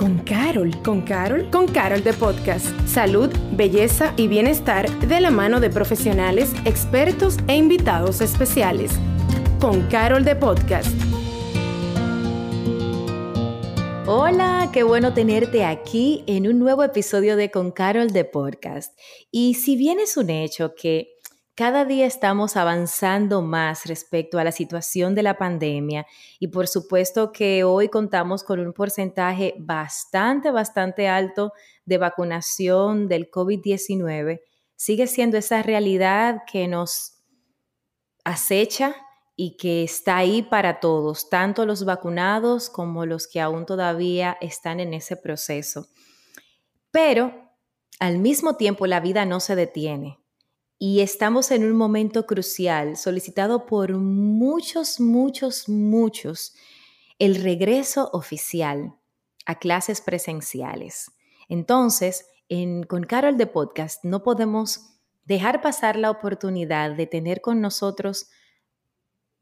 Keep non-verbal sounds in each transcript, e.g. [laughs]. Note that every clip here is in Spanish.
con Carol. ¿Con Carol? Con Carol de Podcast. Salud, belleza y bienestar de la mano de profesionales, expertos e invitados especiales. Con Carol de Podcast. Hola, qué bueno tenerte aquí en un nuevo episodio de Con Carol de Podcast. Y si bien es un hecho que cada día estamos avanzando más respecto a la situación de la pandemia y por supuesto que hoy contamos con un porcentaje bastante, bastante alto de vacunación del COVID-19. Sigue siendo esa realidad que nos acecha y que está ahí para todos, tanto los vacunados como los que aún todavía están en ese proceso. Pero al mismo tiempo la vida no se detiene y estamos en un momento crucial, solicitado por muchos, muchos, muchos, el regreso oficial a clases presenciales. Entonces, con Carol de Podcast no podemos dejar pasar la oportunidad de tener con nosotros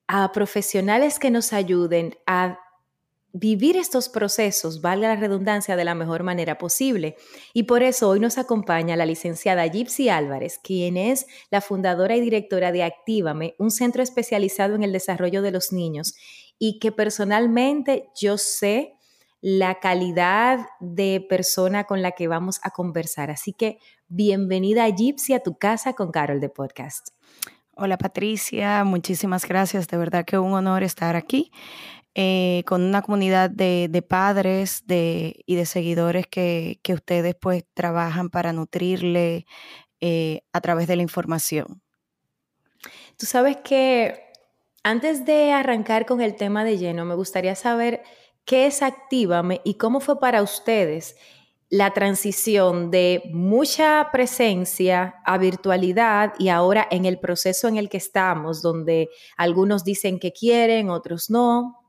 a profesionales que nos ayuden a vivir estos procesos, valga la redundancia, de la mejor manera posible. Y por eso hoy nos acompaña la licenciada Gypsy Álvarez, quien es la fundadora y directora de Actívame, un centro especializado en el desarrollo de los niños y que personalmente yo sé la calidad de persona con la que vamos a conversar. Así que bienvenida Gypsy a tu casa con Carol de Podcast. Hola Patricia, muchísimas gracias. De verdad que un honor estar aquí. Eh, con una comunidad de, padres y de seguidores que, ustedes pues trabajan para nutrirle eh, a través de la información. Tú sabes que antes de arrancar con el tema de lleno, me gustaría saber qué es Actívame y cómo fue para ustedes la transición de mucha presencia a virtualidad y ahora en el proceso en el que estamos, donde algunos dicen que quieren, otros no.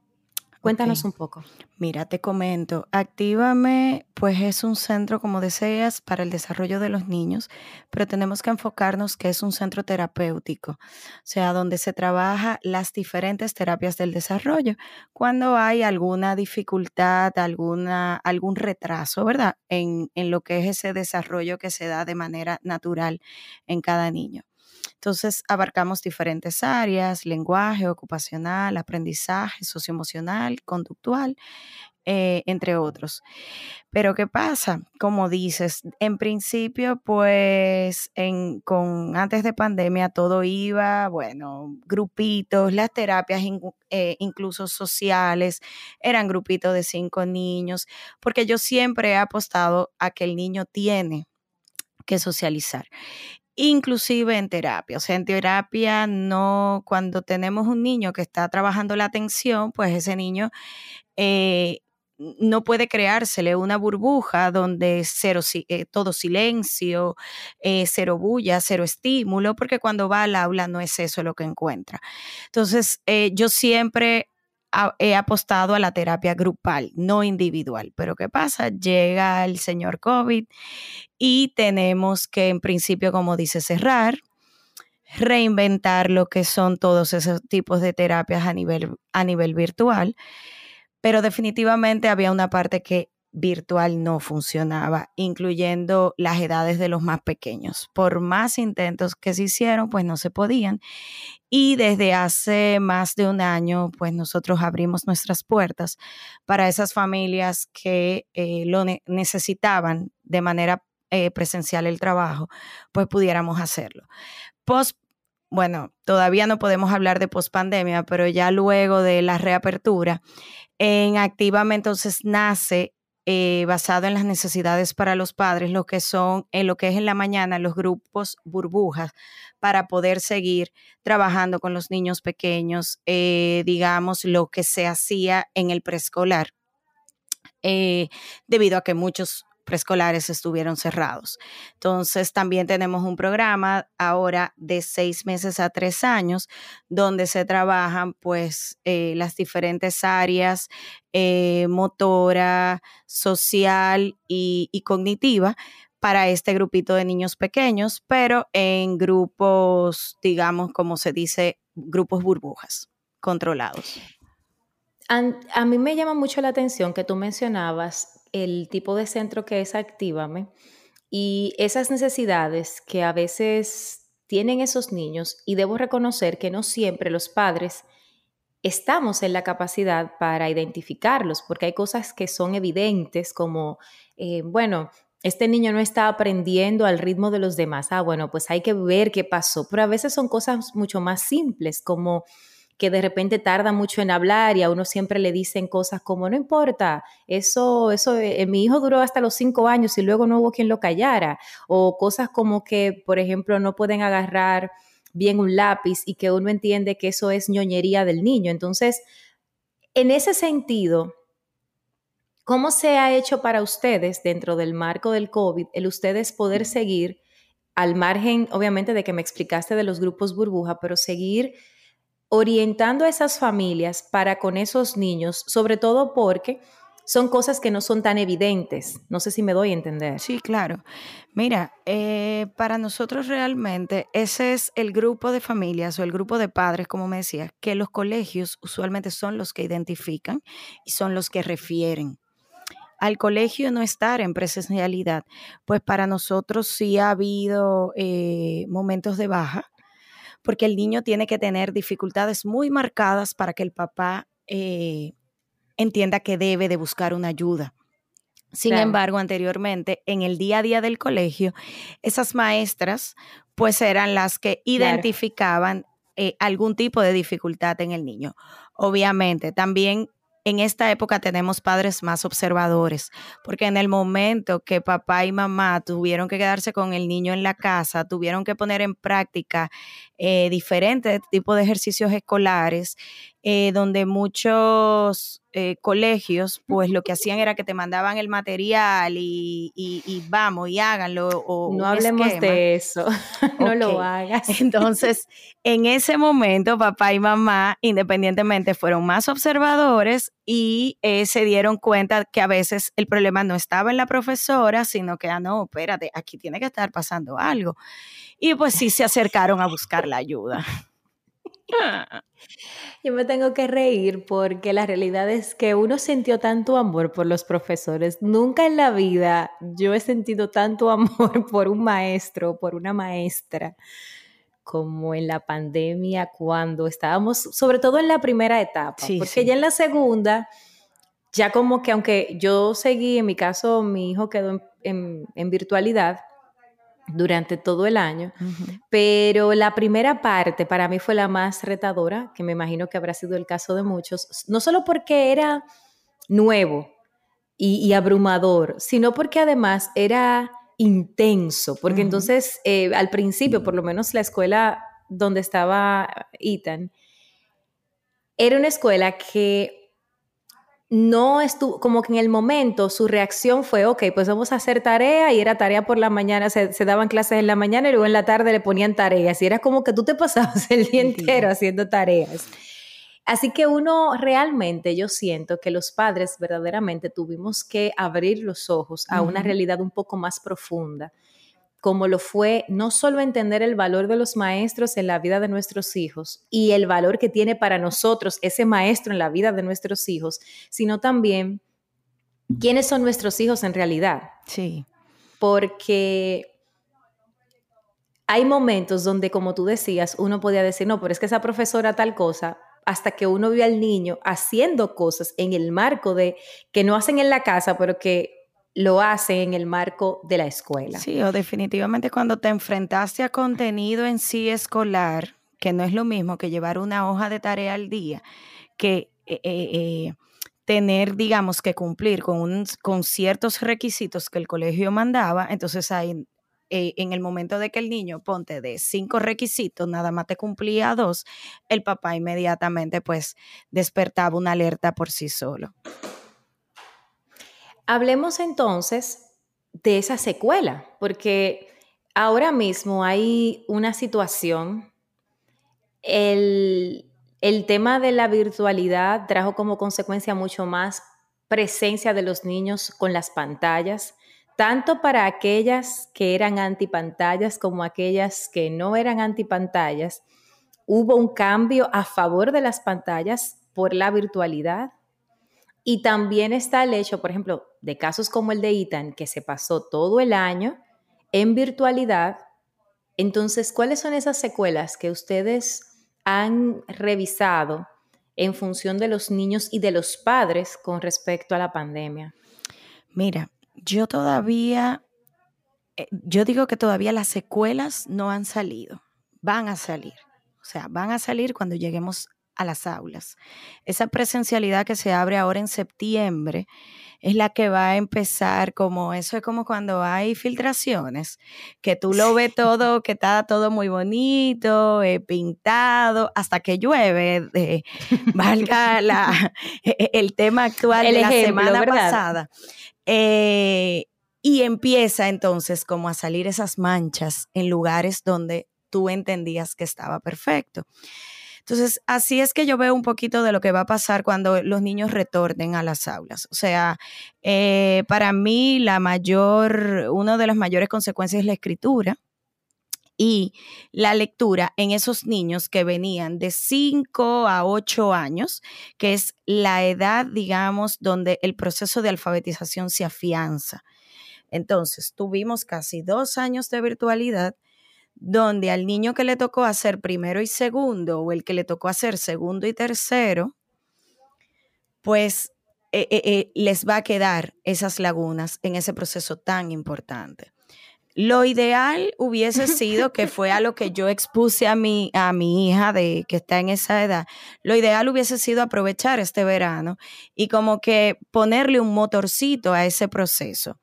Cuéntanos un poco. Mira, te comento, Actívame, pues es un centro, como deseas, para el desarrollo de los niños, pero tenemos que enfocarnos que es un centro terapéutico, o sea, donde se trabaja las diferentes terapias del desarrollo. Cuando hay alguna dificultad, alguna, algún retraso, ¿verdad? En, en lo que es ese desarrollo que se da de manera natural en cada niño. Entonces, abarcamos diferentes áreas, lenguaje, ocupacional, aprendizaje, socioemocional, conductual, eh, entre otros. Pero ¿qué pasa? Como dices, en principio, pues en, con, antes de pandemia todo iba, bueno, grupitos, las terapias eh, incluso sociales, eran grupitos de cinco niños, porque yo siempre he apostado a que el niño tiene que socializar inclusive en terapia. O sea, en terapia no, cuando tenemos un niño que está trabajando la atención, pues ese niño eh, no puede creársele una burbuja donde cero, eh, todo silencio, eh, cero bulla, cero estímulo, porque cuando va al aula no es eso lo que encuentra. Entonces, yo siempre he apostado a la terapia grupal, no individual. Pero ¿qué pasa? Llega el señor COVID y tenemos que, en principio, como dice, cerrar, reinventar lo que son todos esos tipos de terapias a nivel, a nivel virtual. Pero definitivamente había una parte que virtual no funcionaba, incluyendo las edades de los más pequeños. Por más intentos que se hicieron, pues no se podían. Y desde hace más de un año, pues nosotros abrimos nuestras puertas para esas familias que eh, lo necesitaban de manera eh, presencial el trabajo, pues pudiéramos hacerlo. Post bueno, todavía no podemos hablar de pospandemia, pero ya luego de la reapertura, en Activamente entonces nace eh, basado en las necesidades para los padres, lo que son en lo que es en la mañana los grupos burbujas para poder seguir trabajando con los niños pequeños, eh, digamos, lo que se hacía en el preescolar, eh, debido a que muchos preescolares estuvieron cerrados. Entonces, también tenemos un programa ahora de seis meses a tres años, donde se trabajan pues eh, las diferentes áreas eh, motora, social y, y cognitiva para este grupito de niños pequeños, pero en grupos, digamos, como se dice, grupos burbujas controlados. A, mí me llama mucho la atención que tú mencionabas el tipo de centro que es Actívame y esas necesidades que a veces tienen esos niños y debo reconocer que no siempre los padres estamos en la capacidad para identificarlos, porque hay cosas que son evidentes como, eh, bueno, este niño no está aprendiendo al ritmo de los demás. Ah, bueno, pues hay que ver qué pasó. Pero a veces son cosas mucho más simples, como que de repente tarda mucho en hablar y a uno siempre le dicen cosas como, no importa, eso, eso, eh, mi hijo duró hasta los cinco años y luego no hubo quien lo callara. O cosas como que, por ejemplo, no pueden agarrar bien un lápiz y que uno entiende que eso es ñoñería del niño. Entonces, en ese sentido, ¿cómo se ha hecho para ustedes dentro del marco del COVID el ustedes poder seguir al margen, obviamente, de que me explicaste de los grupos burbuja, pero seguir orientando a esas familias para con esos niños, sobre todo porque son cosas que no son tan evidentes. No sé si me doy a entender. Sí, claro. Mira, eh, para nosotros realmente ese es el grupo de familias o el grupo de padres, como me decías, que los colegios usualmente son los que identifican y son los que refieren. Al colegio no estar en presencialidad, pues para nosotros sí ha habido eh, momentos de baja, porque el niño tiene que tener dificultades muy marcadas para que el papá eh, entienda que debe de buscar una ayuda. Sin embargo, anteriormente, en el día a día del colegio, esas maestras pues eran las que identificaban eh, algún tipo de dificultad en el niño. Obviamente, también en esta época tenemos padres más observadores, porque en el momento que papá y mamá tuvieron que quedarse con el niño en la casa, tuvieron que poner en práctica eh, diferentes tipos de ejercicios escolares, eh, donde muchos eh, colegios, pues lo que hacían era que te mandaban el material y, vamos, y háganlo. O no hablemos de eso, [laughs] no lo hagas. Entonces, en ese momento, papá y mamá, independientemente, fueron más observadores y se dieron cuenta que a veces el problema no estaba en la profesora, sino que, ah, no, espérate, aquí tiene que estar pasando algo. Y pues sí se acercaron a buscar la ayuda. Yo me tengo que reír porque la realidad es que uno sintió tanto amor por los profesores. Nunca en la vida yo he sentido tanto [laughs] amor por un maestro, por una maestra, como en la pandemia cuando estábamos, sobre todo en la primera etapa, porque ya en la segunda, ya como que aunque yo seguí, en mi caso mi hijo quedó en virtualidad, durante todo el año, pero la primera parte para mí fue la más retadora, que me imagino que habrá sido el caso de muchos, no solo porque era nuevo y, abrumador, sino porque además era intenso, porque entonces eh, al principio, por lo menos la escuela donde estaba Ethan, era una escuela que no estuvo, como que en el momento su reacción fue, ok, pues vamos a hacer tarea y era tarea por la mañana, se, daban clases en la mañana y luego en la tarde le ponían tareas y era como que tú te pasabas el día entero haciendo tareas. Así que uno realmente, yo siento que los padres verdaderamente tuvimos que abrir los ojos a una realidad un poco más profunda como lo fue no solo entender el valor de los maestros en la vida de nuestros hijos y el valor que tiene para nosotros ese maestro en la vida de nuestros hijos, sino también quiénes son nuestros hijos en realidad. Sí. Porque hay momentos donde, como tú decías, uno podía decir, no, pero es que esa profesora tal cosa, hasta que uno ve al niño haciendo cosas en el marco de que no hacen en la casa, pero que lo hace en el marco de la escuela. Sí, o definitivamente cuando te enfrentaste a contenido en sí escolar, que no es lo mismo que llevar una hoja de tarea al día, que eh, eh, eh, tener, digamos, que cumplir con, con ciertos requisitos que el colegio mandaba, entonces ahí en el momento de que el niño ponte de cinco requisitos, nada más te cumplía dos, el papá inmediatamente pues despertaba una alerta por sí solo. Hablemos entonces de esa secuela, porque ahora mismo hay una situación, el, tema de la virtualidad trajo como consecuencia mucho más presencia de los niños con las pantallas, tanto para aquellas que eran antipantallas como aquellas que no eran antipantallas. Hubo un cambio a favor de las pantallas por la virtualidad Y también está el hecho, por ejemplo, de casos como el de Ethan, que se pasó todo el año en virtualidad. Entonces, ¿cuáles son esas secuelas que ustedes han revisado en función de los niños y de los padres con respecto a la pandemia? Mira, yo todavía, eh, yo digo que todavía las secuelas no han salido, van a salir. O sea, van a salir cuando lleguemos a las aulas. Esa presencialidad que se abre ahora en septiembre es la que va a empezar como, eso es como cuando hay filtraciones, que tú lo ves [laughs] todo, que está todo muy bonito, eh, pintado, hasta que llueve, de, [laughs] valga la, e, e, el tema actual de la semana pasada. Eh, y empieza entonces como a salir esas manchas en lugares donde tú entendías que estaba perfecto. Entonces, así es que yo veo un poquito de lo que va a pasar cuando los niños retornen a las aulas. O sea, eh, para mí la mayor, una de las mayores consecuencias es la escritura y la lectura en esos niños que venían de 5 a 8 años, que es la edad, digamos, donde el proceso de alfabetización se afianza. Entonces, tuvimos casi dos años de virtualidad donde al niño que le tocó hacer primero y segundo o el que le tocó hacer segundo y tercero, pues eh, eh, eh, les va a quedar esas lagunas en ese proceso tan importante. Lo ideal hubiese sido, que fue a lo que yo expuse a mi, a mi hija de que está en esa edad, lo ideal hubiese sido aprovechar este verano y como que ponerle un motorcito a ese proceso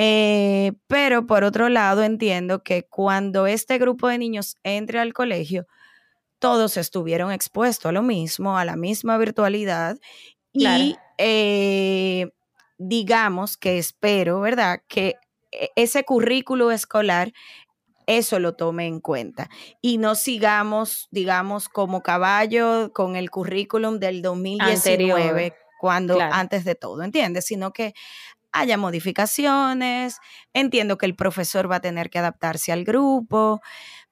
eh, pero por otro lado, entiendo que cuando este grupo de niños entre al colegio, todos estuvieron expuestos a lo mismo, a la misma virtualidad. Y eh, digamos que espero, ¿verdad? Que e, ese currículo escolar eso lo tome en cuenta y no sigamos, digamos, como caballo con el currículum del 2019, cuando antes de todo, ¿entiendes? Sino que haya modificaciones, entiendo que el profesor va a tener que adaptarse al grupo,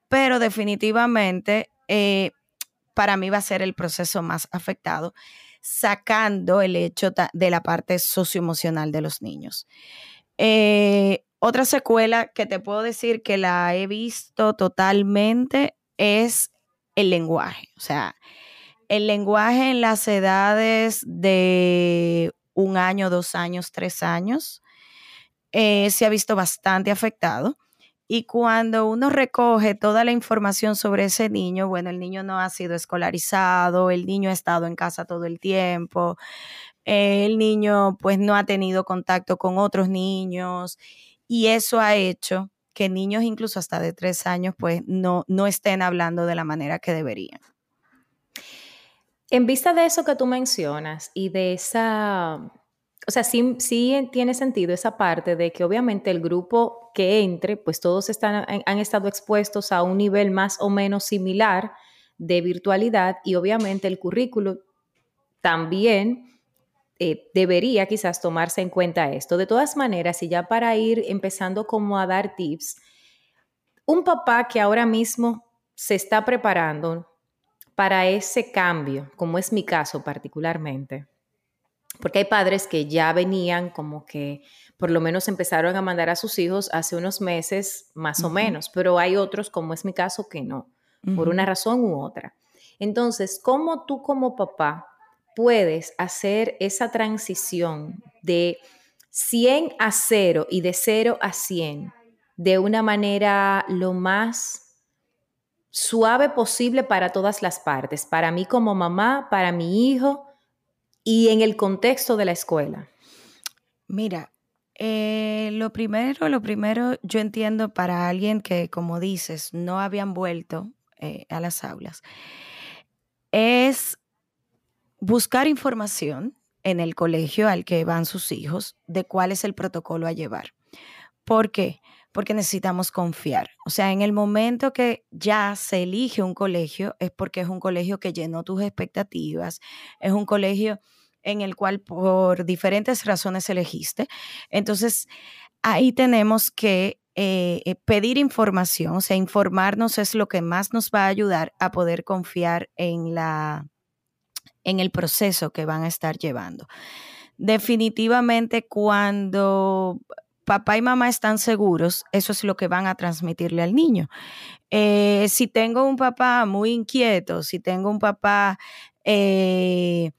pero definitivamente eh, para mí va a ser el proceso más afectado, sacando el hecho de la parte socioemocional de los niños. Eh, otra secuela que te puedo decir que la he visto totalmente es el lenguaje. O sea, el lenguaje en las edades de un año, dos años, tres años, eh, se ha visto bastante afectado. Y cuando uno recoge toda la información sobre ese niño, bueno, el niño no ha sido escolarizado, el niño ha estado en casa todo el tiempo, el niño pues no ha tenido contacto con otros niños y eso ha hecho que niños incluso hasta de tres años pues no, no estén hablando de la manera que deberían. En vista de eso que tú mencionas y de esa, o sea, sí, sí tiene sentido esa parte de que obviamente el grupo que entre, pues todos están, han estado expuestos a un nivel más o menos similar de virtualidad y obviamente el currículo también eh, debería quizás tomarse en cuenta esto. De todas maneras, y ya para ir empezando como a dar tips, un papá que ahora mismo se está preparando, para ese cambio, como es mi caso particularmente, porque hay padres que ya venían como que por lo menos empezaron a mandar a sus hijos hace unos meses más o menos, pero hay otros, como es mi caso, que no, por una razón u otra. Entonces, ¿cómo tú como papá puedes hacer esa transición de 100 a 0 y de 0 a 100 de una manera lo más suave posible para todas las partes, para mí como mamá, para mi hijo y en el contexto de la escuela? Mira, eh, lo primero, lo primero, yo entiendo para alguien que, como dices, no habían vuelto eh, a las aulas, es buscar información en el colegio al que van sus hijos de cuál es el protocolo a llevar. ¿Por qué? porque necesitamos confiar. O sea, en el momento que ya se elige un colegio es porque es un colegio que llenó tus expectativas, es un colegio en el cual por diferentes razones elegiste. Entonces, ahí tenemos que eh, eh, pedir información, o sea, informarnos es lo que más nos va a ayudar a poder confiar en, la, en el proceso que van a estar llevando. definitivamente cuando papá y mamá están seguros, eso es lo que van a transmitirle al niño. Eh, si tengo un papá muy inquieto, si tengo un papá eh,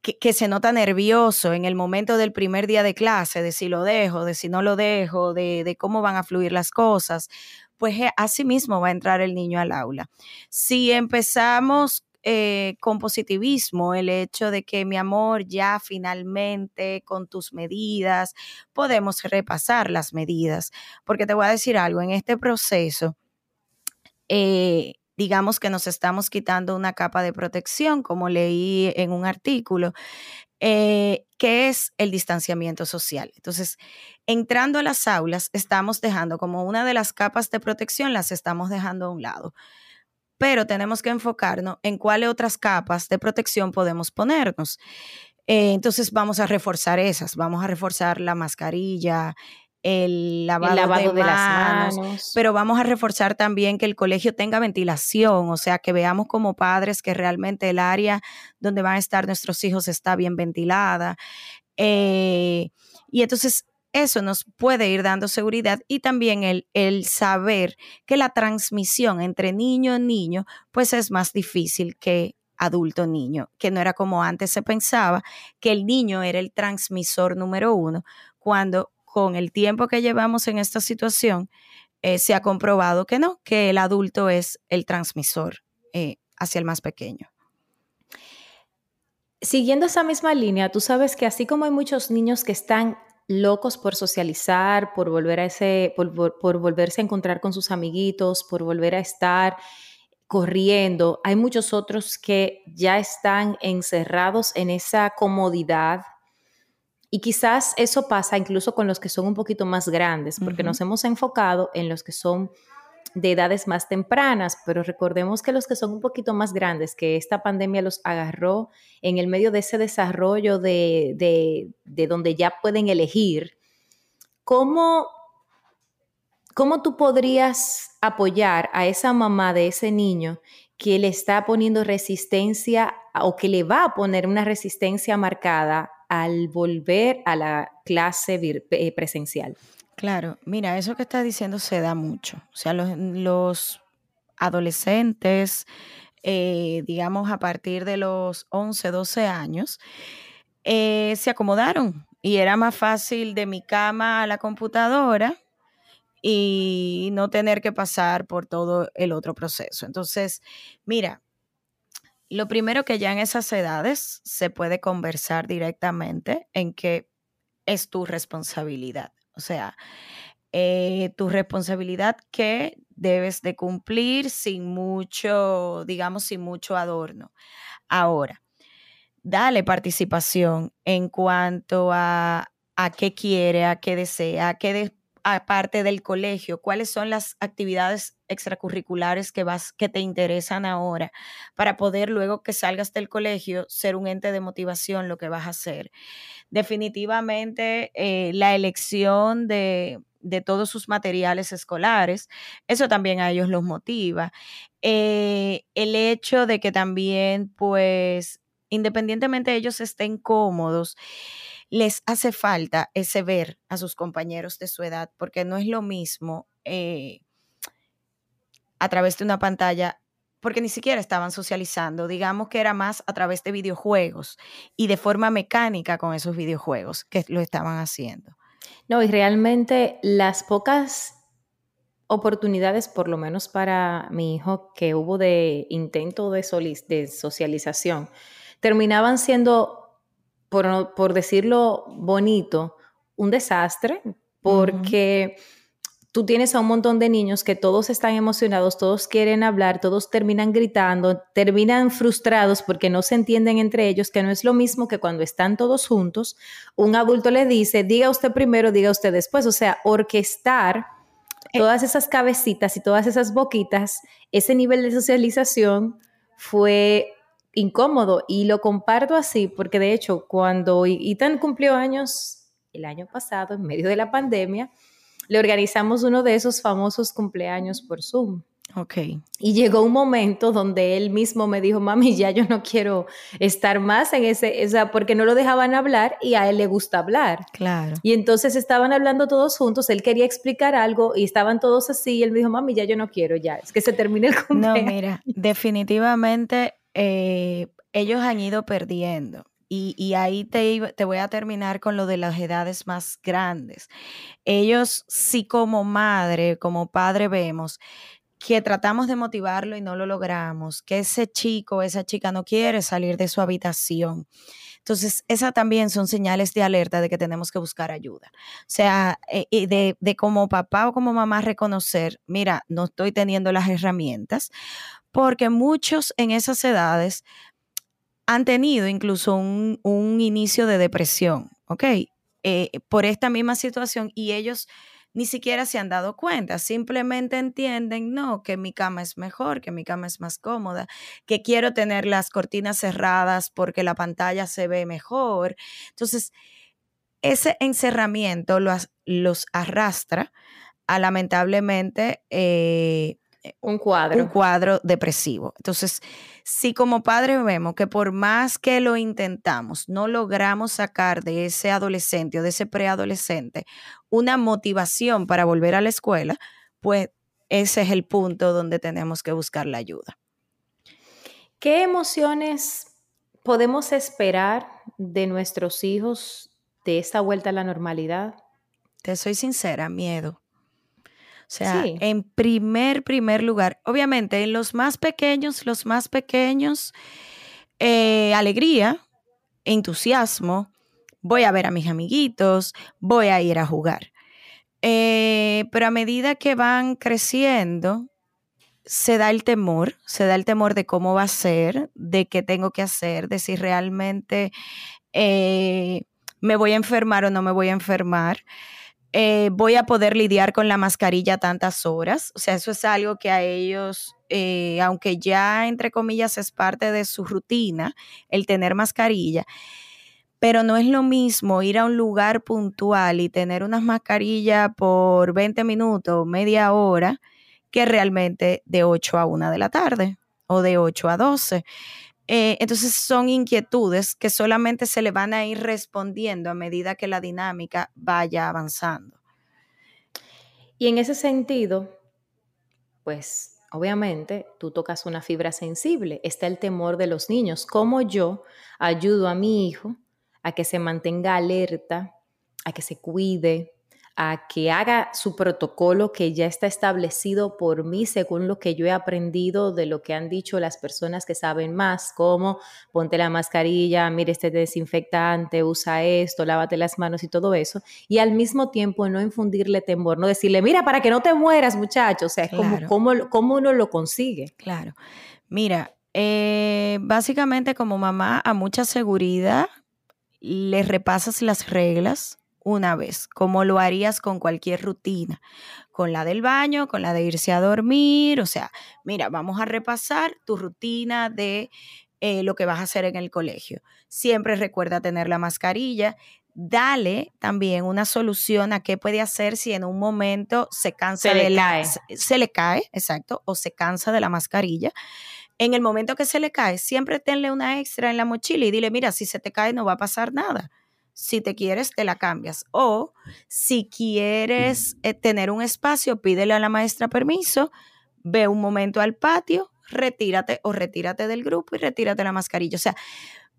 que, se nota nervioso en el momento del primer día de clase, de si lo dejo, de si no lo dejo, de, de cómo van a fluir las cosas, pues eh, así mismo va a entrar el niño al aula. Si empezamos eh, con positivismo, el hecho de que mi amor ya finalmente con tus medidas podemos repasar las medidas, porque te voy a decir algo, en este proceso, eh, digamos que nos estamos quitando una capa de protección, como leí en un artículo, eh, que es el distanciamiento social. Entonces, entrando a las aulas, estamos dejando como una de las capas de protección, las estamos dejando a un lado pero tenemos que enfocarnos en cuáles otras capas de protección podemos ponernos. Eh, entonces vamos a reforzar esas, vamos a reforzar la mascarilla, el lavado, de, las manos, pero vamos a reforzar también que el colegio tenga ventilación, o sea, que veamos como padres que realmente el área donde van a estar nuestros hijos está bien ventilada. Eh, y entonces eso nos puede ir dando seguridad y también el, el saber que la transmisión entre niño y niño pues es más difícil que adulto niño, que no era como antes se pensaba, que el niño era el transmisor número uno, cuando con el tiempo que llevamos en esta situación eh, se ha comprobado que no, que el adulto es el transmisor eh, hacia el más pequeño. Siguiendo esa misma línea, tú sabes que así como hay muchos niños que están locos por socializar, por volver a ese, por, volverse a encontrar con sus amiguitos, por volver a estar corriendo. Hay muchos otros que ya están encerrados en esa comodidad y quizás eso pasa incluso con los que son un poquito más grandes, porque nos hemos enfocado en los que son de edades más tempranas, pero recordemos que los que son un poquito más grandes, que esta pandemia los agarró en el medio de ese desarrollo de, de, donde ya pueden elegir, ¿cómo, ¿cómo tú podrías apoyar a esa mamá de ese niño que le está poniendo resistencia o que le va a poner una resistencia marcada al volver a la clase eh, presencial? Claro, mira, eso que estás diciendo se da mucho. O sea, los, adolescentes, eh, digamos a partir de los 11, 12 años, eh, se acomodaron y era más fácil de mi cama a la computadora y no tener que pasar por todo el otro proceso. Entonces, mira, lo primero que ya en esas edades se puede conversar directamente en que es tu responsabilidad. O sea, eh, tu responsabilidad que debes de cumplir sin mucho, digamos, sin mucho adorno. Ahora, dale participación en cuanto a, a qué quiere, a qué desea, a qué aparte del colegio, cuáles son las actividades extracurriculares que vas que te interesan ahora para poder luego que salgas del colegio ser un ente de motivación lo que vas a hacer. Definitivamente eh, la elección de, todos sus materiales escolares, eso también a ellos los motiva. Eh, el hecho de que también, pues, independientemente de ellos estén cómodos, les hace falta ese ver a sus compañeros de su edad, porque no es lo mismo eh, a través de una pantalla, porque ni siquiera estaban socializando, digamos que era más a través de videojuegos y de forma mecánica con esos videojuegos que lo estaban haciendo. No, y realmente las pocas oportunidades, por lo menos para mi hijo, que hubo de intento de, de socialización, terminaban siendo por, decirlo bonito, un desastre, porque tú tienes a un montón de niños que todos están emocionados, todos quieren hablar, todos terminan gritando, terminan frustrados porque no se entienden entre ellos, que no es lo mismo que cuando están todos juntos, un adulto le dice, diga usted primero, diga usted después, o sea, orquestar eh. todas esas cabecitas y todas esas boquitas, ese nivel de socialización fue incómodo y lo comparto así porque de hecho cuando Ethan cumplió años el año pasado, en medio de la pandemia, le organizamos uno de esos famosos cumpleaños por Zoom. Ok. Y llegó un momento donde él mismo me dijo, mami, ya yo no quiero estar más en ese, o sea, porque no lo dejaban hablar y a él le gusta hablar. Claro. Y entonces estaban hablando todos juntos, él quería explicar algo y estaban todos así y él me dijo, mami, ya yo no quiero, ya, es que se termine el No, mira, definitivamente eh, ellos han ido perdiendo. Y, ahí te, te, voy a terminar con lo de las edades más grandes. Ellos, sí como madre, como padre vemos que tratamos de motivarlo y no lo logramos, que ese chico, esa chica no quiere salir de su habitación. Entonces, esas también son señales de alerta de que tenemos que buscar ayuda. O sea, eh, de, como papá o como mamá reconocer, mira, no estoy teniendo las herramientas, porque muchos en esas edades han tenido incluso un, inicio de depresión, ¿ok? Eh, por esta misma situación y ellos ni siquiera se han dado cuenta, simplemente entienden, no, que mi cama es mejor, que mi cama es más cómoda, que quiero tener las cortinas cerradas porque la pantalla se ve mejor. Entonces, ese encerramiento los, los arrastra a lamentablemente eh, un cuadro. Un cuadro depresivo. Entonces, si como padre vemos que por más que lo intentamos, no logramos sacar de ese adolescente o de ese preadolescente una motivación para volver a la escuela, pues ese es el punto donde tenemos que buscar la ayuda. ¿Qué emociones podemos esperar de nuestros hijos de esta vuelta a la normalidad? Te soy sincera, miedo. O sea, en primer, primer lugar, obviamente en los más pequeños, los más pequeños, eh, alegría, entusiasmo, voy a ver a mis amiguitos, voy a ir a jugar. Eh, pero a medida que van creciendo, se da el temor, se da el temor de cómo va a ser, de qué tengo que hacer, de si realmente eh, me voy a enfermar o no me voy a enfermar. Eh, voy a poder lidiar con la mascarilla tantas horas. O sea, eso es algo que a ellos, eh, aunque ya entre comillas es parte de su rutina, el tener mascarilla, pero no es lo mismo ir a un lugar puntual y tener una mascarilla por 20 minutos, media hora, que realmente de 8 a 1 de la tarde o de 8 a 12. Eh, entonces son inquietudes que solamente se le van a ir respondiendo a medida que la dinámica vaya avanzando. Y en ese sentido, pues obviamente tú tocas una fibra sensible, está el temor de los niños. ¿Cómo yo ayudo a mi hijo a que se mantenga alerta, a que se cuide, a que haga su protocolo que ya está establecido por mí según lo que yo he aprendido de lo que han dicho las personas que saben más, como ponte la mascarilla, mire este desinfectante, usa esto, lávate las manos y todo eso, y al mismo tiempo no infundirle temor, no decirle, mira, para que no te mueras, muchacho, o sea, es como cómo, uno lo consigue. Claro, mira, eh, básicamente como mamá a mucha seguridad le repasas las reglas una vez, como lo harías con cualquier rutina, con la del baño, con la de irse a dormir, o sea, mira, vamos a repasar tu rutina de eh, lo que vas a hacer en el colegio. Siempre recuerda tener la mascarilla. Dale también una solución a qué puede hacer si en un momento se cansa de la, se le cae, exacto, o se cansa de la mascarilla. En el momento que se le cae, siempre tenle una extra en la mochila y dile, mira, si se te cae no va a pasar nada si te quieres, te la cambias. O si quieres eh, tener un espacio, pídele a la maestra permiso, ve un momento al patio, retírate o retírate del grupo y retírate la mascarilla. O sea,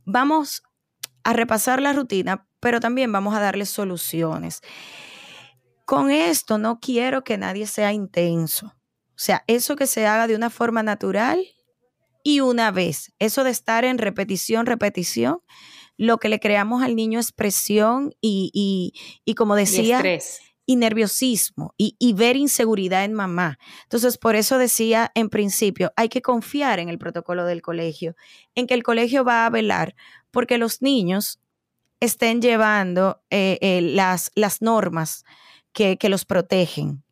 vamos a repasar la rutina, pero también vamos a darle soluciones. Con esto no quiero que nadie sea intenso. O sea, eso que se haga de una forma natural y una vez. Eso de estar en repetición, repetición, lo que le creamos al niño es presión y, como decía, y, nerviosismo y, ver inseguridad en mamá. Entonces, por eso decía en principio, hay que confiar en el protocolo del colegio, en que el colegio va a velar porque los niños estén llevando eh, eh, las, las normas que, los protegen.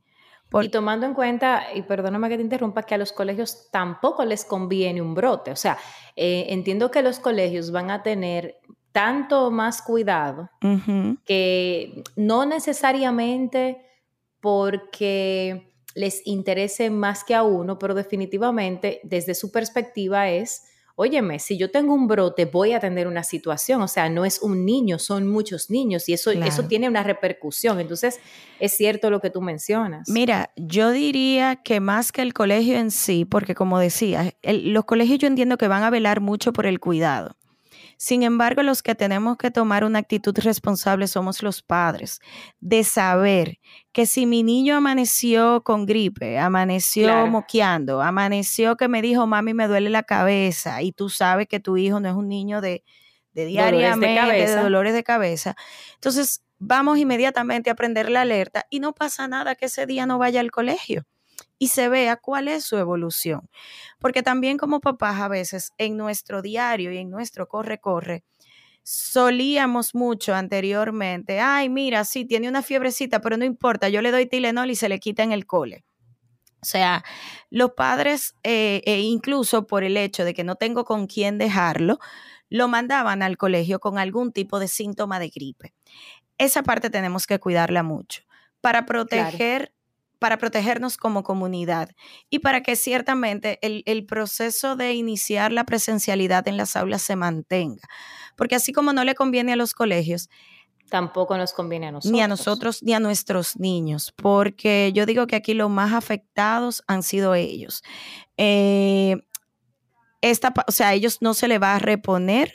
Y tomando en cuenta, y perdóname que te interrumpa, que a los colegios tampoco les conviene un brote. O sea, eh, entiendo que los colegios van a tener tanto más cuidado que no necesariamente porque les interese más que a uno, pero definitivamente desde su perspectiva es óyeme, si yo tengo un brote, voy a tener una situación, o sea, no es un niño, son muchos niños y eso, eso tiene una repercusión. Entonces, es cierto lo que tú mencionas. Mira, yo diría que más que el colegio en sí, porque como decía, los colegios yo entiendo que van a velar mucho por el cuidado. Sin embargo, los que tenemos que tomar una actitud responsable somos los padres, de saber que si mi niño amaneció con gripe, amaneció moqueando, amaneció que me dijo, mami, me duele la cabeza, y tú sabes que tu hijo no es un niño de, de diariamente, de, de dolores de cabeza. Entonces, vamos inmediatamente a prender la alerta y no pasa nada que ese día no vaya al colegio y se vea cuál es su evolución. Porque también como papás a veces en nuestro diario y en nuestro corre-corre, solíamos mucho anteriormente, ay, mira, sí, tiene una fiebrecita, pero no importa, yo le doy Tilenol y se le quita en el cole. O sea, los padres, eh, e incluso por el hecho de que no tengo con quién dejarlo, lo mandaban al colegio con algún tipo de síntoma de gripe. Esa parte tenemos que cuidarla mucho para proteger para protegernos como comunidad y para que ciertamente el, proceso de iniciar la presencialidad en las aulas se mantenga. Porque así como no le conviene a los colegios, tampoco nos conviene a nosotros. Ni a nosotros ni a nuestros niños, porque yo digo que aquí los más afectados han sido ellos. Eh, esta, o sea, a ellos no se le va a reponer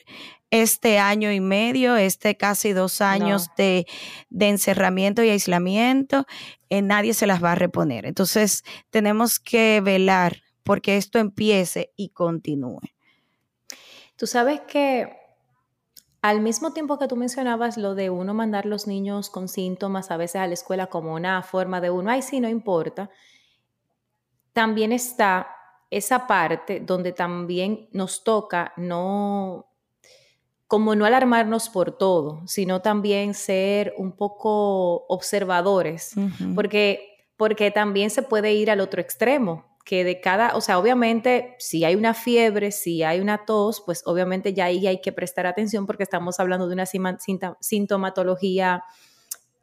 este año y medio, este casi dos años de, encerramiento y aislamiento, eh, nadie se las va a reponer. Entonces, tenemos que velar porque esto empiece y continúe. Tú sabes que al mismo tiempo que tú mencionabas lo de uno mandar los niños con síntomas a veces a la escuela como una forma de uno, ay, sí, no importa, también está esa parte donde también nos toca no como no alarmarnos por todo, sino también ser un poco observadores, porque, porque también se puede ir al otro extremo, que de cada, o sea, obviamente si hay una fiebre, si hay una tos, pues obviamente ya ahí hay que prestar atención porque estamos hablando de una sintomatología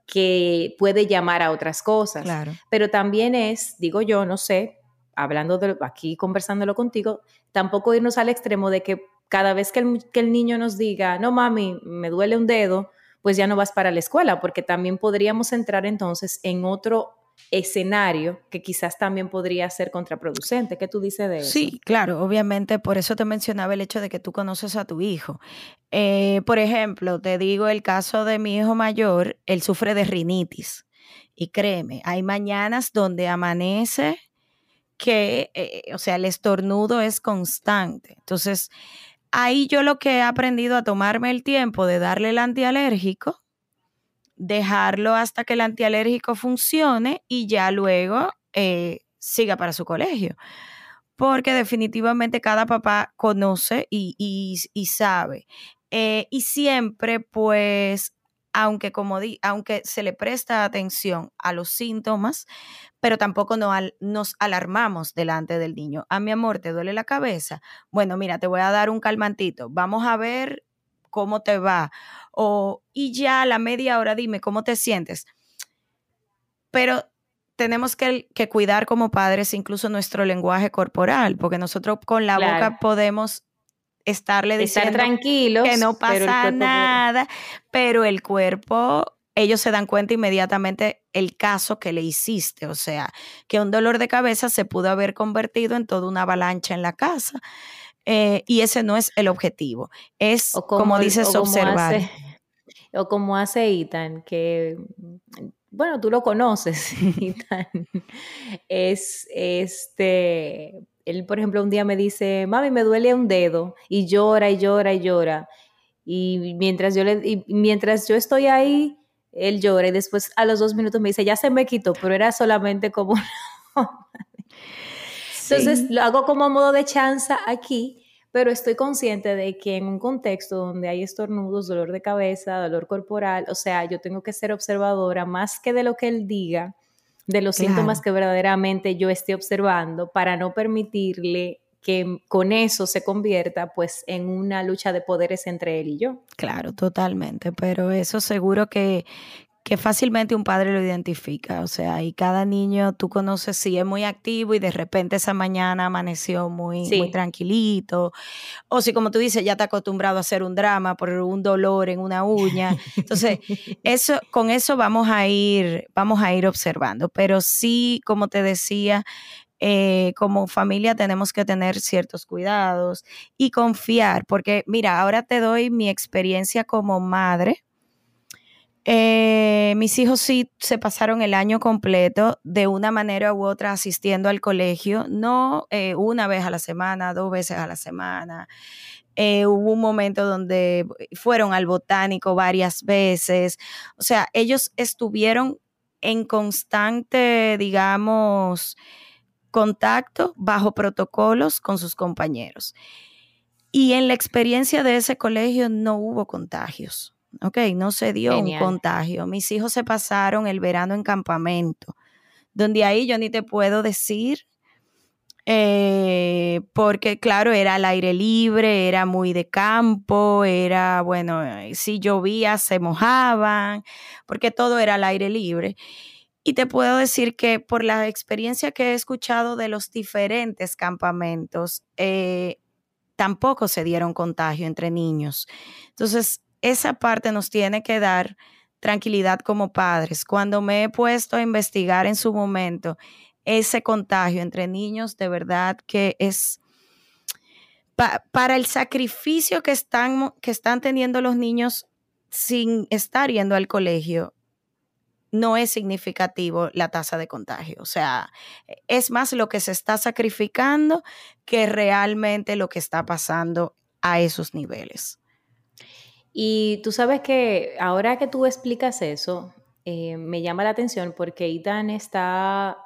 que puede llamar a otras cosas. Claro. Pero también es, digo yo, no sé, hablando de aquí conversándolo contigo, tampoco irnos al extremo de que cada vez que el, niño nos diga, no mami, me duele un dedo, pues ya no vas para la escuela, porque también podríamos entrar entonces en otro escenario que quizás también podría ser contraproducente. ¿Qué tú dices de eso? Sí, claro, obviamente por eso te mencionaba el hecho de que tú conoces a tu hijo. Eh, por ejemplo, te digo el caso de mi hijo mayor, él sufre de rinitis. Y créeme, hay mañanas donde amanece que, eh, o sea, el estornudo es constante. Entonces, ahí yo lo que he aprendido a tomarme el tiempo de darle el antialérgico, dejarlo hasta que el antialérgico funcione y ya luego eh, siga para su colegio. Porque definitivamente cada papá conoce y, sabe. Eh, y siempre, pues, aunque como di, aunque se le presta atención a los síntomas, pero tampoco nos alarmamos delante del niño. A mi amor, ¿te duele la cabeza? Bueno, mira, te voy a dar un calmantito. Vamos a ver cómo te va. O, y ya a la media hora dime cómo te sientes. Pero tenemos que, cuidar como padres incluso nuestro lenguaje corporal, porque nosotros con la boca podemos estarle diciendo tranquilos, que no pasa nada, pero el cuerpo ellos se dan cuenta inmediatamente el caso que le hiciste, o sea, que un dolor de cabeza se pudo haber convertido en toda una avalancha en la casa. Eh, y ese no es el objetivo, es, como, dices, observar. o como hace Ethan, que, bueno, tú lo conoces, [laughs] Ethan, es este, él, por ejemplo, un día me dice, mami, me duele un dedo, y llora y llora y llora. Y mientras yo, le, y mientras yo estoy ahí, él llora y después a los dos minutos me dice, ya se me quitó, pero era solamente como [laughs] Entonces lo hago como modo de chanza aquí, pero estoy consciente de que en un contexto donde hay estornudos, dolor de cabeza, dolor corporal, o sea, yo tengo que ser observadora más que de lo que él diga, de los síntomas que verdaderamente yo esté observando para no permitirle que con eso se convierta pues en una lucha de poderes entre él y yo. Claro, totalmente, pero eso seguro que, que fácilmente un padre lo identifica. O sea, y cada niño tú conoces si es muy activo y de repente esa mañana amaneció muy, muy tranquilito. O si, como tú dices, ya está acostumbrado a hacer un drama por un dolor en una uña. Entonces, [laughs] eso, con eso vamos a ir, vamos a ir observando. Pero sí, como te decía, eh, como familia tenemos que tener ciertos cuidados y confiar, porque mira, ahora te doy mi experiencia como madre. Eh, mis hijos sí se pasaron el año completo de una manera u otra asistiendo al colegio, no eh, una vez a la semana, dos veces a la semana. hubo un momento donde fueron al botánico varias veces. O sea, ellos estuvieron en constante, digamos, contacto bajo protocolos con sus compañeros. Y en la experiencia de ese colegio no hubo contagios. Ok, no se dio un contagio. Mis hijos se pasaron el verano en campamento, donde ahí yo ni te puedo decir, eh, porque claro, era al aire libre, era muy de campo, era, bueno, eh, si llovía se mojaban, porque todo era al aire libre. Y te puedo decir que por la experiencia que he escuchado de los diferentes campamentos, eh, tampoco se dieron contagio entre niños. Entonces, esa parte nos tiene que dar tranquilidad como padres. Cuando me he puesto a investigar en su momento ese contagio entre niños, de verdad que es para el sacrificio que están, que están teniendo los niños sin estar yendo al colegio, no es significativo la tasa de contagio. O sea, es más lo que se está sacrificando que realmente lo que está pasando a esos niveles. Y tú sabes que ahora que tú explicas eso, eh, me llama la atención porque Itan está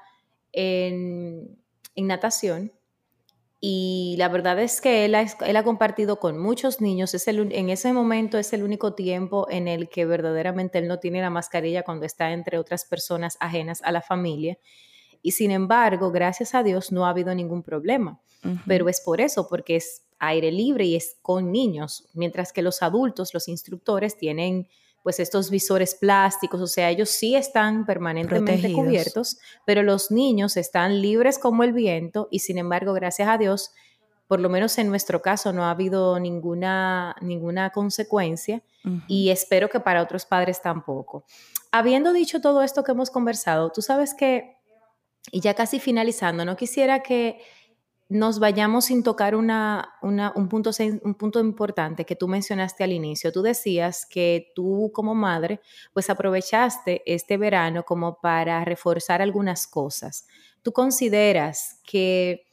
en, en natación y la verdad es que él ha, compartido con muchos niños. Es el, en ese momento es el único tiempo en el que verdaderamente él no tiene la mascarilla cuando está entre otras personas ajenas a la familia. Y sin embargo, gracias a Dios, no ha habido ningún problema. Pero es por eso, porque es aire libre y es con niños, mientras que los adultos, los instructores, tienen pues estos visores plásticos, o sea, ellos sí están permanentemente cubiertos, pero los niños están libres como el viento y sin embargo, gracias a Dios, por lo menos en nuestro caso no ha habido ninguna, ninguna consecuencia y espero que para otros padres tampoco. Habiendo dicho todo esto que hemos conversado, tú sabes que, y ya casi finalizando, no quisiera que nos vayamos sin tocar una, un, punto, un punto importante que tú mencionaste al inicio. Tú decías que tú como madre, pues aprovechaste este verano como para reforzar algunas cosas. ¿Tú consideras que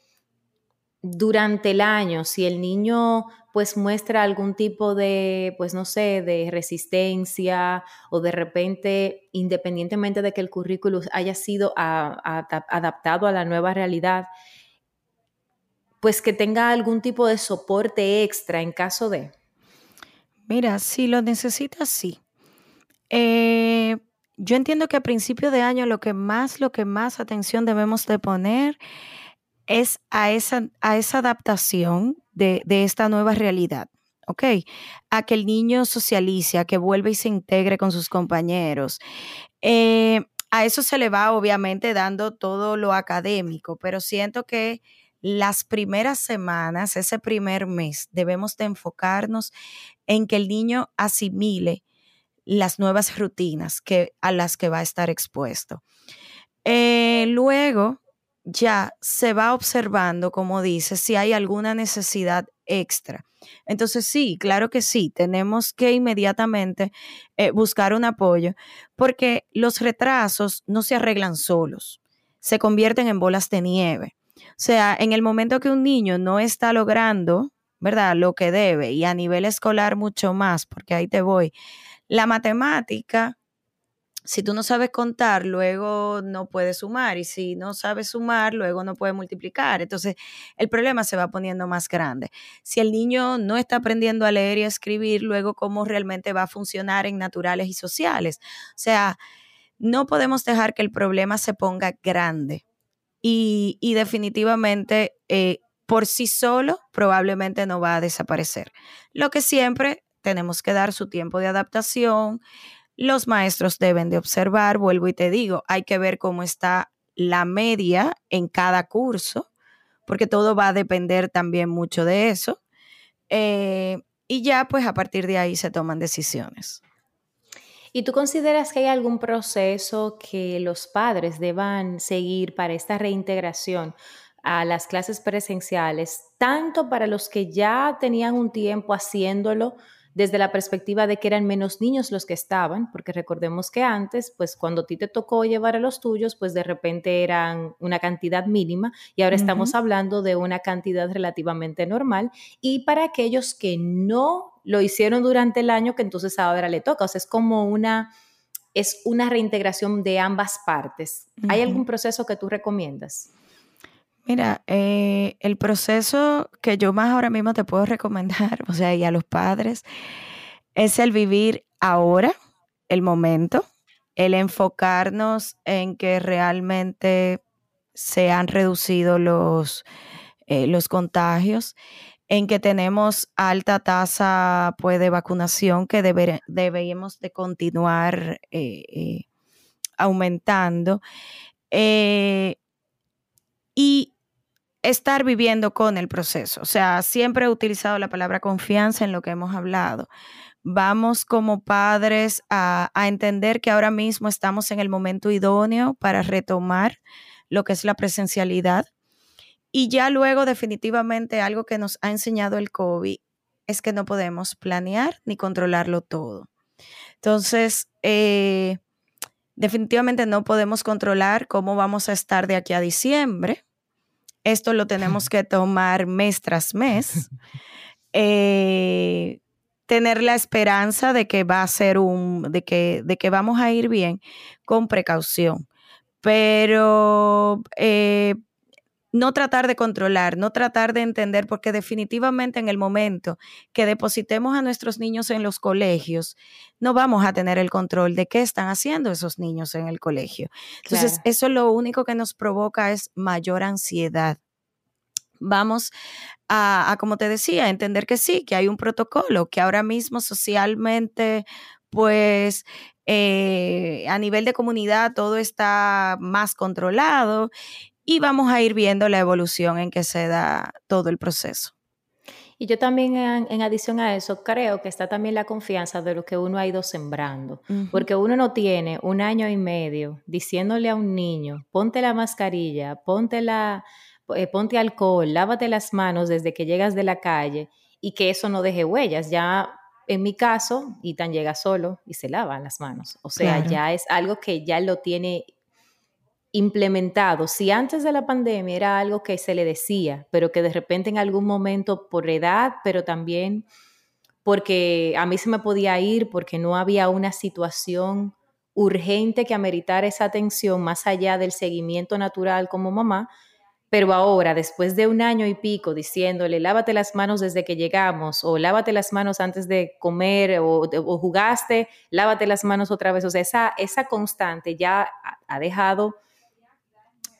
durante el año, si el niño pues muestra algún tipo de, pues no sé, de resistencia o de repente, independientemente de que el currículum haya sido adaptado a la nueva realidad, pues que tenga algún tipo de soporte extra en caso de? Mira, si lo necesitas, sí. Eh, yo entiendo que a principio de año lo que más, lo que más atención debemos de poner es a esa, a esa adaptación de, esta nueva realidad. ¿ok? A que el niño socialice, a que vuelva y se integre con sus compañeros. Eh, a eso se le va obviamente dando todo lo académico, pero siento que las primeras semanas, ese primer mes, debemos de enfocarnos en que el niño asimile las nuevas rutinas que, a las que va a estar expuesto. Eh, luego ya se va observando, como dice, si hay alguna necesidad extra. Entonces sí, claro que sí, tenemos que inmediatamente eh, buscar un apoyo porque los retrasos no se arreglan solos, se convierten en bolas de nieve. O sea, en el momento que un niño no está logrando, ¿verdad? Lo que debe y a nivel escolar mucho más, porque ahí te voy. La matemática, si tú no sabes contar, luego no puedes sumar y si no sabes sumar, luego no puedes multiplicar. Entonces, el problema se va poniendo más grande. Si el niño no está aprendiendo a leer y a escribir, luego cómo realmente va a funcionar en naturales y sociales. O sea, no podemos dejar que el problema se ponga grande y, definitivamente eh, por sí solo probablemente no va a desaparecer. Lo que siempre tenemos que dar su tiempo de adaptación, Los maestros deben de observar, vuelvo y te digo, hay que ver cómo está la media en cada curso, porque todo va a depender también mucho de eso. Eh, y ya pues a partir de ahí se toman decisiones. ¿Y tú consideras que hay algún proceso que los padres deban seguir para esta reintegración a las clases presenciales, tanto para los que ya tenían un tiempo haciéndolo, desde la perspectiva de que eran menos niños los que estaban, porque recordemos que antes, pues cuando a ti te tocó llevar a los tuyos, pues de repente eran una cantidad mínima y ahora estamos hablando de una cantidad relativamente normal. Y para aquellos que no lo hicieron durante el año, que entonces ahora le toca, o sea, es como una es una reintegración de ambas partes. ¿Hay algún proceso que tú recomiendas? Mira, eh, el proceso que yo más ahora mismo te puedo [laughs] recomendar, o sea, y a los padres, es el vivir ahora, el momento, el enfocarnos en que realmente se han reducido los, eh, los contagios, en que tenemos alta tasa pues, de vacunación que deberíamos de continuar eh, aumentando. y estar viviendo con el proceso. O sea, siempre he utilizado la palabra confianza en lo que hemos hablado. Vamos como padres a, entender que ahora mismo estamos en el momento idóneo para retomar lo que es la presencialidad. Y ya luego definitivamente algo que nos ha enseñado el COVID es que no podemos planear ni controlarlo todo. Entonces, eh, definitivamente no podemos controlar cómo vamos a estar de aquí a diciembre esto lo tenemos que tomar mes tras mes. [laughs] Eh, tener la esperanza de que va a ser un, de que, de que vamos a ir bien con precaución. Pero eh, no tratar de controlar, no tratar de entender, porque definitivamente en el momento que depositemos a nuestros niños en los colegios, no vamos a tener el control de qué están haciendo esos niños en el colegio. Entonces, eso lo único que nos provoca es mayor ansiedad. Vamos a, como te decía, entender que sí, que hay un protocolo, que ahora mismo socialmente, pues eh, a nivel de comunidad todo está más controlado y vamos a ir viendo la evolución en que se da todo el proceso. Y yo también, en, adición a eso, creo que está también la confianza de lo que uno ha ido sembrando, porque uno no tiene un año y medio diciéndole a un niño, ponte la mascarilla, ponte, la, eh, ponte alcohol, lávate las manos desde que llegas de la calle y que eso no deje huellas. Ya en mi caso, Itan llega solo y se lava las manos. O sea, ya es algo que ya lo tiene implementado. Si antes de la pandemia era algo que se le decía, pero que de repente en algún momento por edad, pero también porque a mí se me podía ir, porque no había una situación urgente que ameritar esa atención más allá del seguimiento natural como mamá, pero ahora, después de un año y pico diciéndole, lávate las manos desde que llegamos, o lávate las manos antes de comer, o, jugaste, lávate las manos otra vez, o sea, esa, esa constante ya ha dejado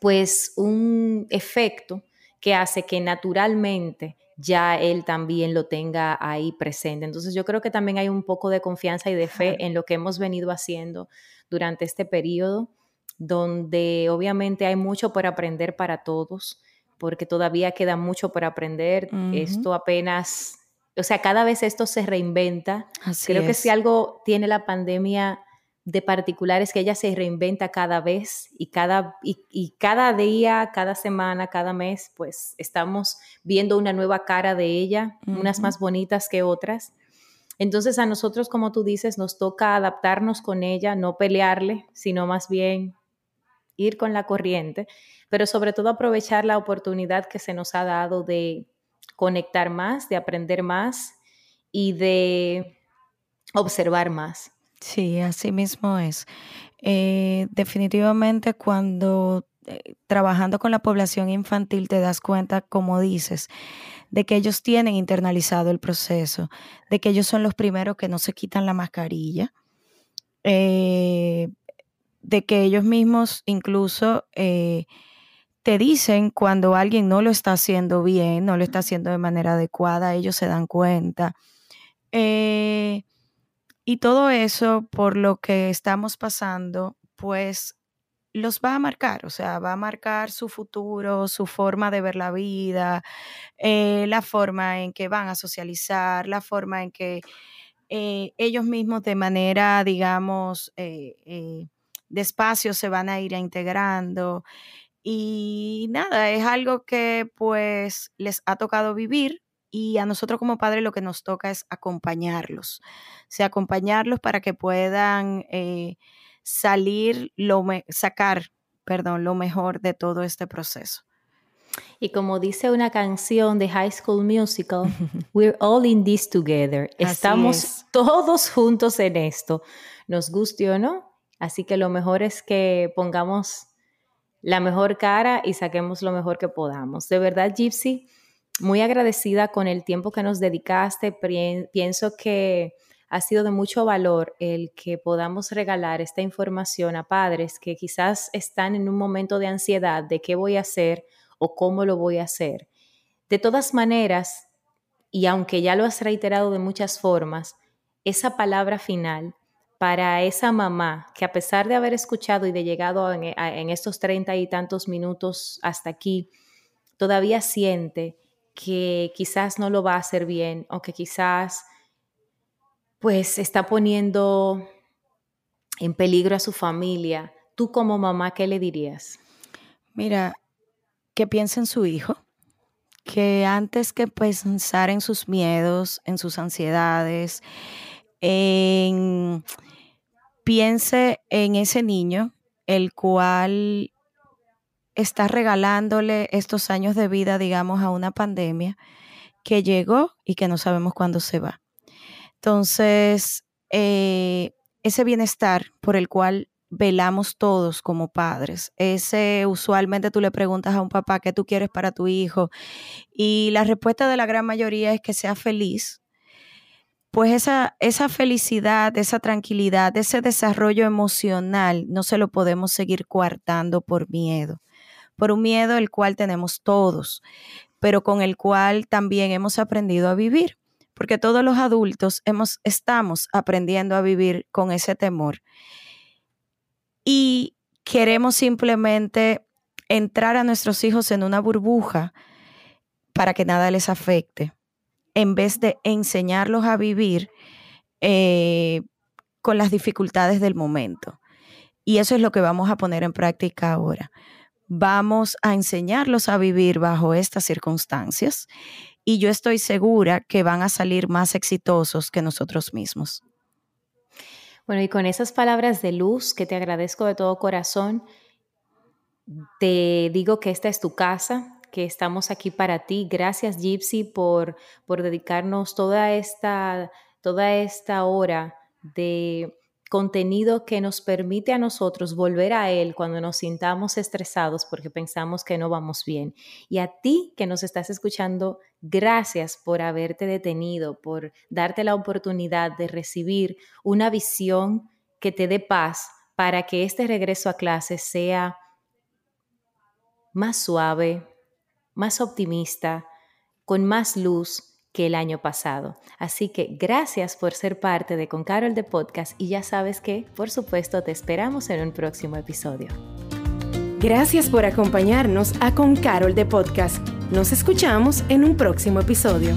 pues un efecto que hace que naturalmente ya él también lo tenga ahí presente. Entonces yo creo que también hay un poco de confianza y de fe en lo que hemos venido haciendo durante este periodo, donde obviamente hay mucho por aprender para todos, porque todavía queda mucho por aprender. Esto apenas, o sea, cada vez esto se reinventa. creo que si algo tiene la pandemia de particulares que ella se reinventa cada vez y cada, y, cada día, cada semana, cada mes, pues estamos viendo una nueva cara de ella, unas más bonitas que otras. Entonces a nosotros, como tú dices, nos toca adaptarnos con ella, no pelearle, sino más bien ir con la corriente, pero sobre todo aprovechar la oportunidad que se nos ha dado de conectar más, de aprender más y de observar más. Sí, así mismo es. Eh, definitivamente cuando eh, trabajando con la población infantil te das cuenta, como dices, de que ellos tienen internalizado el proceso, de que ellos son los primeros que no se quitan la mascarilla, eh, de que ellos mismos incluso te dicen cuando alguien no lo está haciendo bien, no lo está haciendo de manera adecuada, ellos se dan cuenta Y todo eso por lo que estamos pasando, pues los va a marcar, o sea, va a marcar su futuro, su forma de ver la vida, eh, la forma en que van a socializar, la forma en que eh, ellos mismos de manera, digamos, eh, despacio se van a ir integrando. Y nada, es algo que pues les ha tocado vivir y a nosotros como padres lo que nos toca es acompañarlos, o sea, acompañarlos para que puedan salir, lo sacar, perdón, lo mejor de todo este proceso. Y como dice una canción de High School Musical, [laughs] we're all in this together. Estamos todos juntos en esto, nos guste o no. Así que lo mejor es que pongamos la mejor cara y saquemos lo mejor que podamos. De verdad, Gypsy, muy agradecida con el tiempo que nos dedicaste. Pienso que ha sido de mucho valor el que podamos regalar esta información a padres que quizás están en un momento de ansiedad de qué voy a hacer o cómo lo voy a hacer. De todas maneras, y aunque ya lo has reiterado de muchas formas, esa palabra final para esa mamá que a pesar de haber escuchado y de llegado en, en estos treinta y tantos minutos hasta aquí, todavía siente que quizás no lo va a hacer bien o que quizás pues está poniendo en peligro a su familia, tú como mamá, ¿qué le dirías? Mira, que piense en su hijo, que antes que pensar en sus miedos, en sus ansiedades, en, piense en ese niño, el cual está regalándole estos años de vida, digamos, a una pandemia que llegó y que no sabemos cuándo se va. Entonces, eh, ese bienestar por el cual velamos todos como padres. Ese usualmente tú le preguntas a un papá qué tú quieres para tu hijo y la respuesta de la gran mayoría es que sea feliz. Pues esa, esa felicidad, esa tranquilidad, ese desarrollo emocional no se lo podemos seguir coartando por miedo, por un miedo el cual tenemos todos, pero con el cual también hemos aprendido a vivir porque todos los adultos hemos, estamos aprendiendo a vivir con ese temor. Y queremos simplemente entrar a nuestros hijos en una burbuja para que nada les afecte, en vez de enseñarlos a vivir eh, con las dificultades del momento. Y eso es lo que vamos a poner en práctica ahora. Vamos a enseñarlos a vivir bajo estas circunstancias y yo estoy segura que van a salir más exitosos que nosotros mismos. Bueno, y con esas palabras de luz que te agradezco de todo corazón, te digo que esta es tu casa, que estamos aquí para ti. Gracias, Gypsy, por, por dedicarnos toda esta, toda esta hora de contenido que nos permite a nosotros volver a Él cuando nos sintamos estresados porque pensamos que no vamos bien. Y a ti que nos estás escuchando, gracias por haberte detenido, por darte la oportunidad de recibir una visión que te dé paz para que este regreso a clase sea más suave, más optimista, con más luz que el año pasado. Así que gracias por ser parte de Con Carol de Podcast y ya sabes que, por supuesto, te esperamos en un próximo episodio. Gracias por acompañarnos a Con Carol de Podcast. Nos escuchamos en un próximo episodio.